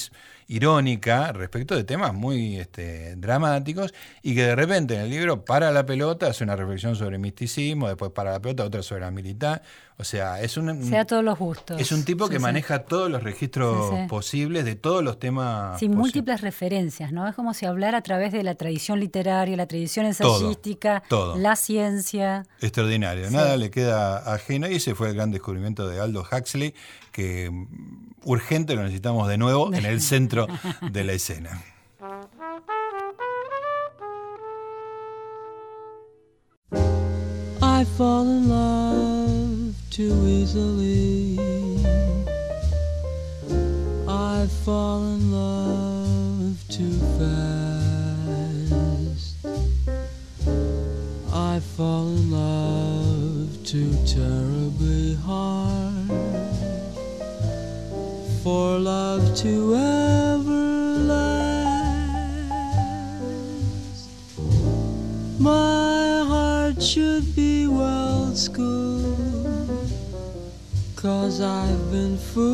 irónica respecto de temas muy este, dramáticos y que de repente en el libro para la pelota, hace una reflexión sobre misticismo, después para la pelota, otra sobre la militar. O sea, es un, sea todos los gustos. Es un tipo que maneja todos los registros posibles de todos los temas. Sin múltiples referencias, ¿no? Es como si hablara a través de la tradición literaria, la tradición ensayística, la ciencia. Extraordinario, nada le queda ajeno y ese fue el gran descubrimiento de Aldo Huxley, que urgente lo necesitamos de nuevo en el [laughs] centro de la escena. I fall in love too easily. I fall in love too fast. I fall in love too terribly hard. for love to ever last. My heart should be well schooled, cause I've been fooled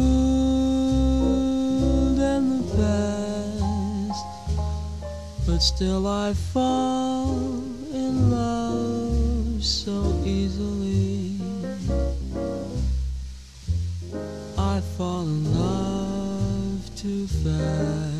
in the past, but still I fall in love so easily. I fall in love too fast.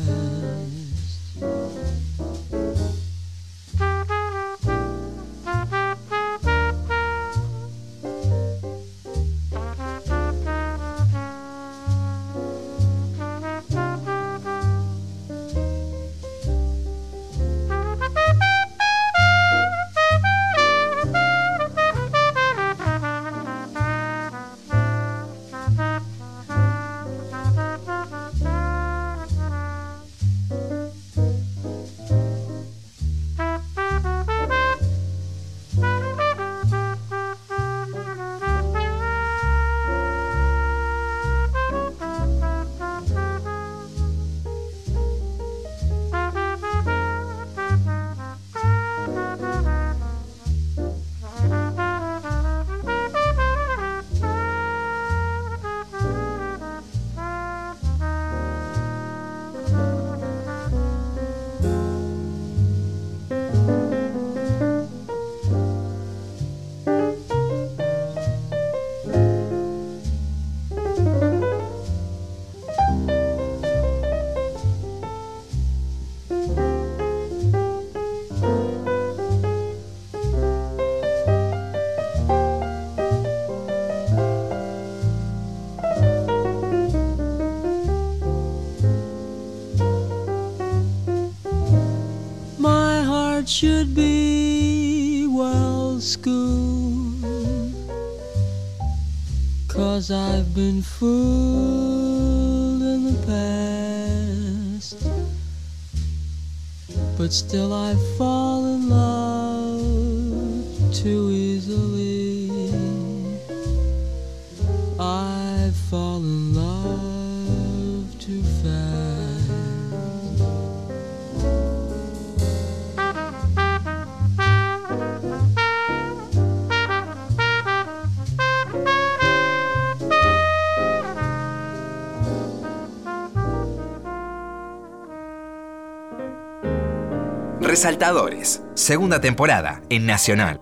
Been fooled in the past. But still I fall Resaltadores, segunda temporada en Nacional.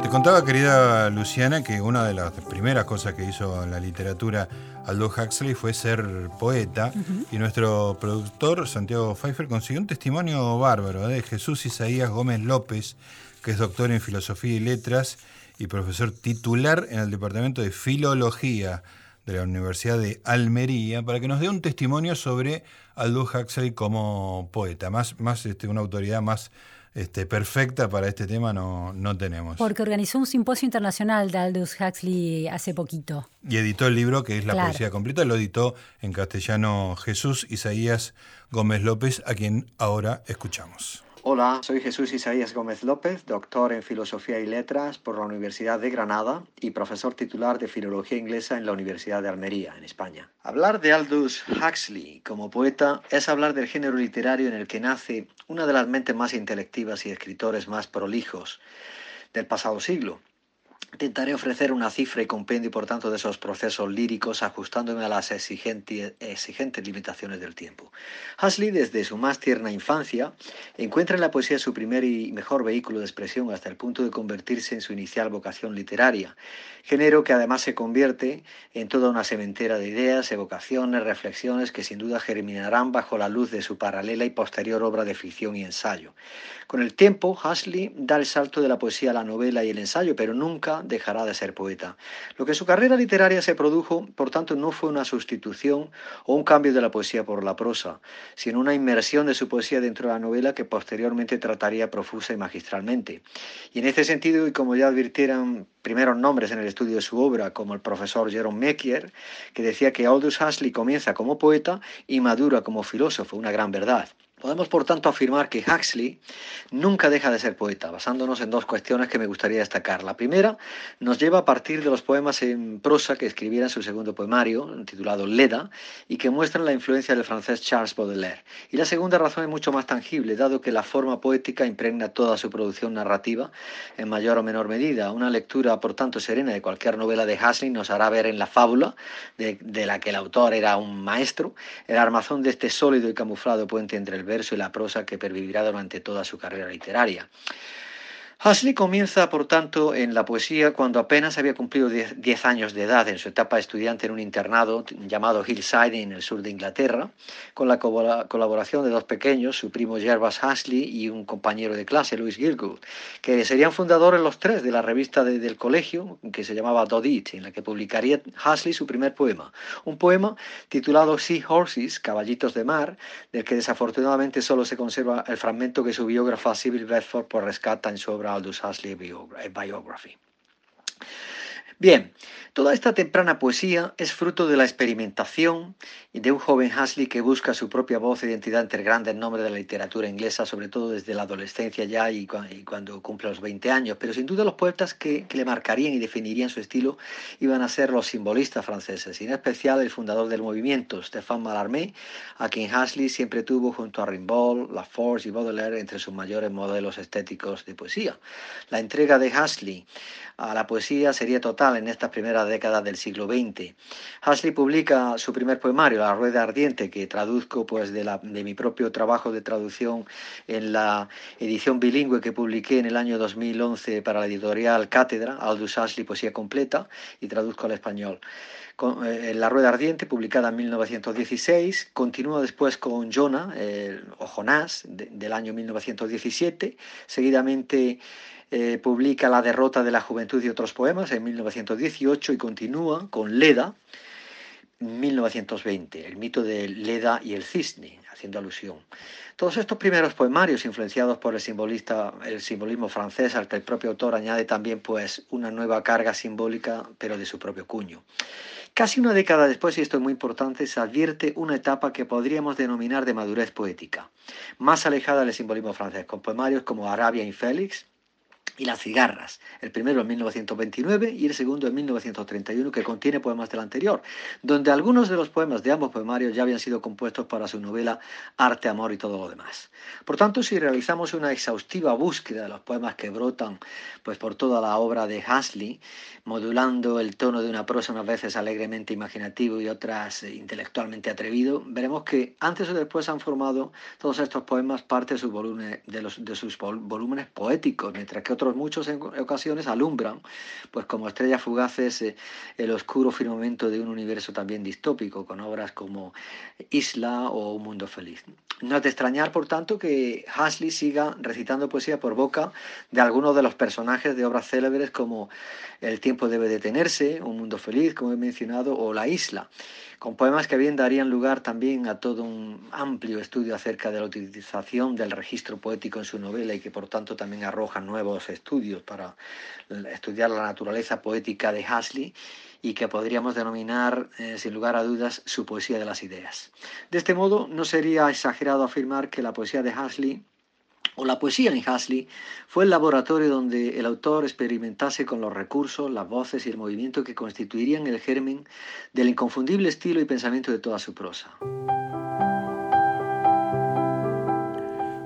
Te contaba, querida Luciana, que una de las primeras cosas que hizo en la literatura Aldo Huxley fue ser poeta y nuestro productor Santiago Pfeiffer consiguió un testimonio bárbaro ¿eh? de Jesús Isaías Gómez López, que es doctor en Filosofía y Letras y profesor titular en el Departamento de Filología de la Universidad de Almería, para que nos dé un testimonio sobre Aldous Huxley como poeta. Más, más este, una autoridad más este, perfecta para este tema no, no tenemos. Porque organizó un simposio internacional de Aldous Huxley hace poquito. Y editó el libro que es La poesía completa, lo editó en castellano Jesús Isaías Gómez López, a quien ahora escuchamos. Hola, soy Jesús Isaías Gómez López, doctor en Filosofía y Letras por la Universidad de Granada y profesor titular de Filología Inglesa en la Universidad de Almería, en España. Hablar de Aldous Huxley como poeta es hablar del género literario en el que nace una de las mentes más intelectivas y escritores más prolijos del pasado siglo. Intentaré ofrecer una cifra y compendio, por tanto, de esos procesos líricos, ajustándome a las exigentes, exigentes limitaciones del tiempo. Hasley, desde su más tierna infancia, encuentra en la poesía su primer y mejor vehículo de expresión hasta el punto de convertirse en su inicial vocación literaria, género que además se convierte en toda una sementera de ideas, evocaciones, reflexiones que sin duda germinarán bajo la luz de su paralela y posterior obra de ficción y ensayo. Con el tiempo, Hasley da el salto de la poesía a la novela y el ensayo, pero nunca dejará de ser poeta. Lo que en su carrera literaria se produjo, por tanto, no fue una sustitución o un cambio de la poesía por la prosa, sino una inmersión de su poesía dentro de la novela que posteriormente trataría profusa y magistralmente. Y en este sentido, y como ya advirtieran primeros nombres en el estudio de su obra, como el profesor Jerome Mekier, que decía que Aldous Huxley comienza como poeta y madura como filósofo, una gran verdad. Podemos, por tanto, afirmar que Huxley nunca deja de ser poeta, basándonos en dos cuestiones que me gustaría destacar. La primera nos lleva a partir de los poemas en prosa que escribiera en su segundo poemario, titulado Leda, y que muestran la influencia del francés Charles Baudelaire. Y la segunda razón es mucho más tangible, dado que la forma poética impregna toda su producción narrativa en mayor o menor medida. Una lectura, por tanto, serena de cualquier novela de Huxley nos hará ver en la fábula, de, de la que el autor era un maestro, el armazón de este sólido y camuflado puente entre el verso y la prosa que pervivirá durante toda su carrera literaria. Huxley comienza, por tanto, en la poesía cuando apenas había cumplido 10 años de edad en su etapa estudiante en un internado llamado Hillside en el sur de Inglaterra, con la colaboración de dos pequeños, su primo Jervas Huxley y un compañero de clase, Louis Gilgood, que serían fundadores los tres de la revista del colegio que se llamaba Dodit, en la que publicaría Huxley su primer poema, un poema titulado Sea Horses, Caballitos de Mar, del que desafortunadamente solo se conserva el fragmento que su biógrafa Sybil Bedford por rescata en su obra Aldous Huxley Biography. Bien, toda esta temprana poesía es fruto de la experimentación de un joven Huxley que busca su propia voz e identidad entre grandes nombres de la literatura inglesa, sobre todo desde la adolescencia ya y, cuando cumple los 20 años. Pero sin duda los poetas que, le marcarían y definirían su estilo iban a ser los simbolistas franceses, y en especial el fundador del movimiento, Stéphane Mallarmé, a quien Huxley siempre tuvo junto a Rimbaud, Laforge y Baudelaire entre sus mayores modelos estéticos de poesía. La entrega de Huxley a la poesía sería total en esta primera década del siglo XX. Huxley publica su primer poemario, La Rueda Ardiente, que traduzco pues, de, mi propio trabajo de traducción en la edición bilingüe que publiqué en el año 2011 para la editorial Cátedra, Aldous Huxley, Poesía Completa, y traduzco al español. Eh, la Rueda Ardiente, publicada en 1916, continúa después con Jonah, o Jonás, del año 1917, seguidamente eh, publica La derrota de la juventud y otros poemas en 1918 y continúa con Leda en 1920, el mito de Leda y el cisne, haciendo alusión. Todos estos primeros poemarios, influenciados por el, simbolista, el simbolismo francés, al que el propio autor añade también pues, una nueva carga simbólica, pero de su propio cuño. Casi una década después, y esto es muy importante, se advierte una etapa que podríamos denominar de madurez poética, más alejada del simbolismo francés, con poemarios como Arabia y Félix, y las cigarras, el primero en 1929 y el segundo en 1931 que contiene poemas del anterior, donde algunos de los poemas de ambos poemarios ya habían sido compuestos para su novela Arte, Amor y todo lo demás. Por tanto, si realizamos una exhaustiva búsqueda de los poemas que brotan pues, por toda la obra de Hasley, modulando el tono de una prosa unas veces alegremente imaginativo y otras eh, intelectualmente atrevido, veremos que antes o después han formado todos estos poemas parte de, sus volúmenes, de, los, de sus volúmenes poéticos, mientras que otros muchos en ocasiones alumbran, pues como estrellas fugaces, eh, el oscuro firmamento de un universo también distópico, con obras como Isla o Un Mundo Feliz. No es de extrañar, por tanto, que Hasley siga recitando poesía por boca de algunos de los personajes de obras célebres como El tiempo debe detenerse, Un Mundo Feliz, como he mencionado, o La Isla con poemas que bien darían lugar también a todo un amplio estudio acerca de la utilización del registro poético en su novela y que por tanto también arrojan nuevos estudios para estudiar la naturaleza poética de Hasley y que podríamos denominar, eh, sin lugar a dudas, su poesía de las ideas. De este modo, no sería exagerado afirmar que la poesía de Hasley o la poesía en Hasley fue el laboratorio donde el autor experimentase con los recursos, las voces y el movimiento que constituirían el germen del inconfundible estilo y pensamiento de toda su prosa.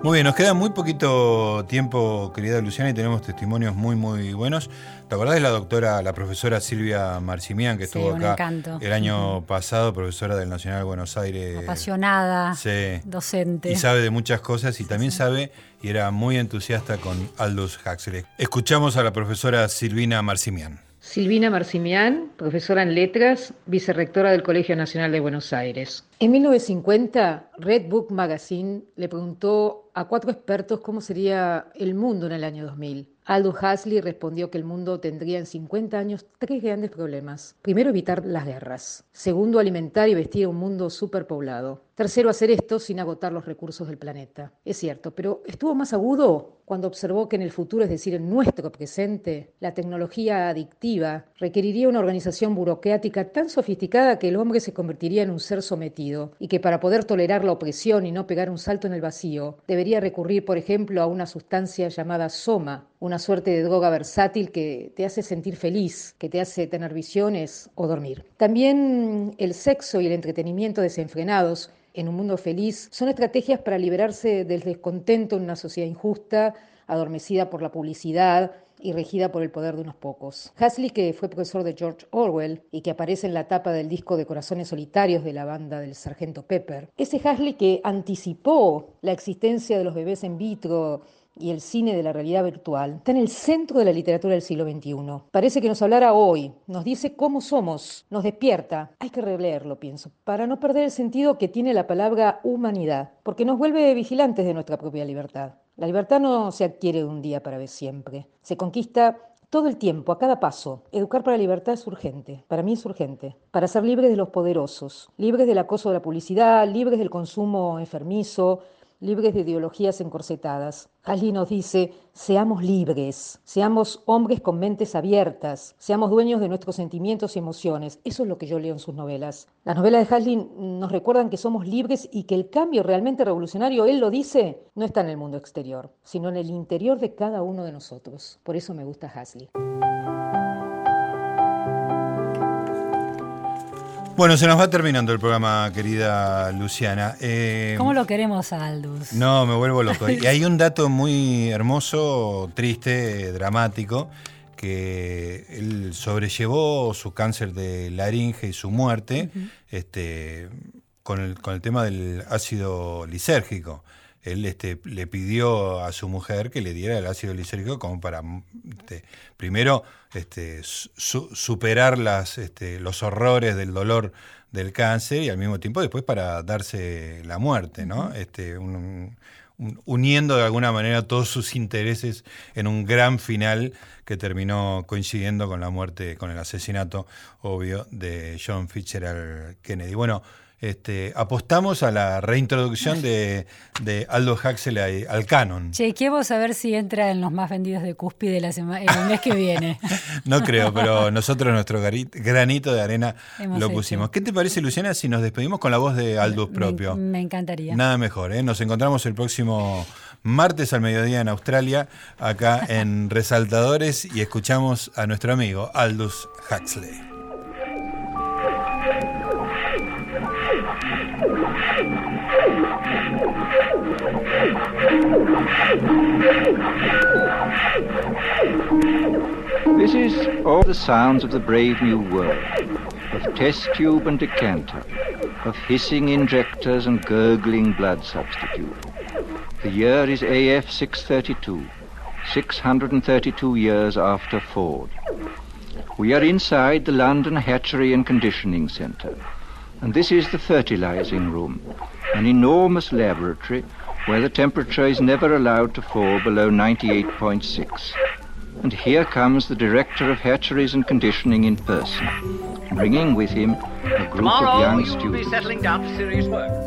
Muy bien, nos queda muy poquito tiempo, querida Luciana, y tenemos testimonios muy, muy buenos. ¿Te acordás de la doctora, la profesora Silvia Marcimian, que Sí, estuvo un acá encanto. el año pasado, profesora del Nacional de Buenos Aires? Apasionada, Sí. docente. Y sabe de muchas cosas y también sabe y era muy entusiasta con Aldous Huxley. Escuchamos a la profesora Silvina Marcimian. Silvina Marcimian, profesora en letras, vicerrectora del Colegio Nacional de Buenos Aires. En 1950, Red Book Magazine le preguntó a cuatro expertos cómo sería el mundo en el año 2000. Aldous Huxley respondió que el mundo tendría en 50 años tres grandes problemas. Primero, evitar las guerras. Segundo, alimentar y vestir un mundo superpoblado. Tercero, hacer esto sin agotar los recursos del planeta. Es cierto, pero estuvo más agudo cuando observó que en el futuro, es decir, en nuestro presente, la tecnología adictiva requeriría una organización burocrática tan sofisticada que el hombre se convertiría en un ser sometido y que para poder tolerar la opresión y no pegar un salto en el vacío, debería recurrir, por ejemplo, a una sustancia llamada soma, una suerte de droga versátil que te hace sentir feliz, que te hace tener visiones o dormir. También el sexo y el entretenimiento desenfrenados en un mundo feliz son estrategias para liberarse del descontento en una sociedad injusta, adormecida por la publicidad y regida por el poder de unos pocos. Hasley, que fue profesor de George Orwell y que aparece en la tapa del disco de Corazones Solitarios de la banda del Sargento Pepper, ese Hasley que anticipó la existencia de los bebés en vitro y el cine de la realidad virtual está en el centro de la literatura del siglo XXI. Parece que nos hablara hoy, nos dice cómo somos, nos despierta. Hay que releerlo, pienso, para no perder el sentido que tiene la palabra humanidad, porque nos vuelve vigilantes de nuestra propia libertad. La libertad no se adquiere un día para ver siempre, se conquista todo el tiempo, a cada paso. Educar para la libertad es urgente, para mí es urgente, para ser libres de los poderosos, libres del acoso de la publicidad, libres del consumo enfermizo, libres de ideologías encorsetadas. Hasley nos dice, seamos libres, seamos hombres con mentes abiertas, seamos dueños de nuestros sentimientos y emociones. Eso es lo que yo leo en sus novelas. Las novelas de Hasley nos recuerdan que somos libres y que el cambio realmente revolucionario, él lo dice, no está en el mundo exterior, sino en el interior de cada uno de nosotros. Por eso me gusta Hasley. Bueno, se nos va terminando el programa, querida Luciana. Eh, ¿Cómo lo queremos a Aldous? No, me vuelvo loco. Y hay un dato muy hermoso, triste, dramático, que él sobrellevó su cáncer de laringe y su muerte este, con, el, con el tema del ácido lisérgico. Él este, le pidió a su mujer que le diera el ácido lisérgico como para, este, primero, este, su- superar las, este, los horrores del dolor del cáncer y al mismo tiempo después para darse la muerte, ¿no? Este, un- un- uniendo de alguna manera todos sus intereses en un gran final que terminó coincidiendo con la muerte, con el asesinato obvio de John Fitzgerald Kennedy. Bueno, este, apostamos a la reintroducción de, de Aldous Huxley al canon. Chequeemos a ver si entra en los más vendidos de Cúspide la sema- el mes que viene. [laughs] No creo, pero nosotros nuestro granito de arena Hemos lo hecho. pusimos. ¿Qué te parece, Luciana, si nos despedimos con la voz de Aldous Me- propio? Me, encantaría. Nada mejor, ¿eh? Nos encontramos el próximo martes al mediodía en Australia, acá en Resaltadores, y escuchamos a nuestro amigo Aldous Huxley. This is all the sounds of the brave new world, of test tube and decanter, of hissing injectors and gurgling blood substitute. The year is AF 632, 632 years after Ford. We are inside the London Hatchery and Conditioning Centre, and this is the fertilizing room, an enormous laboratory where the temperature is never allowed to fall below 98.6. And here comes the director of hatcheries and conditioning in person, bringing with him a group of Tomorrow young you will be students. settling down to serious work.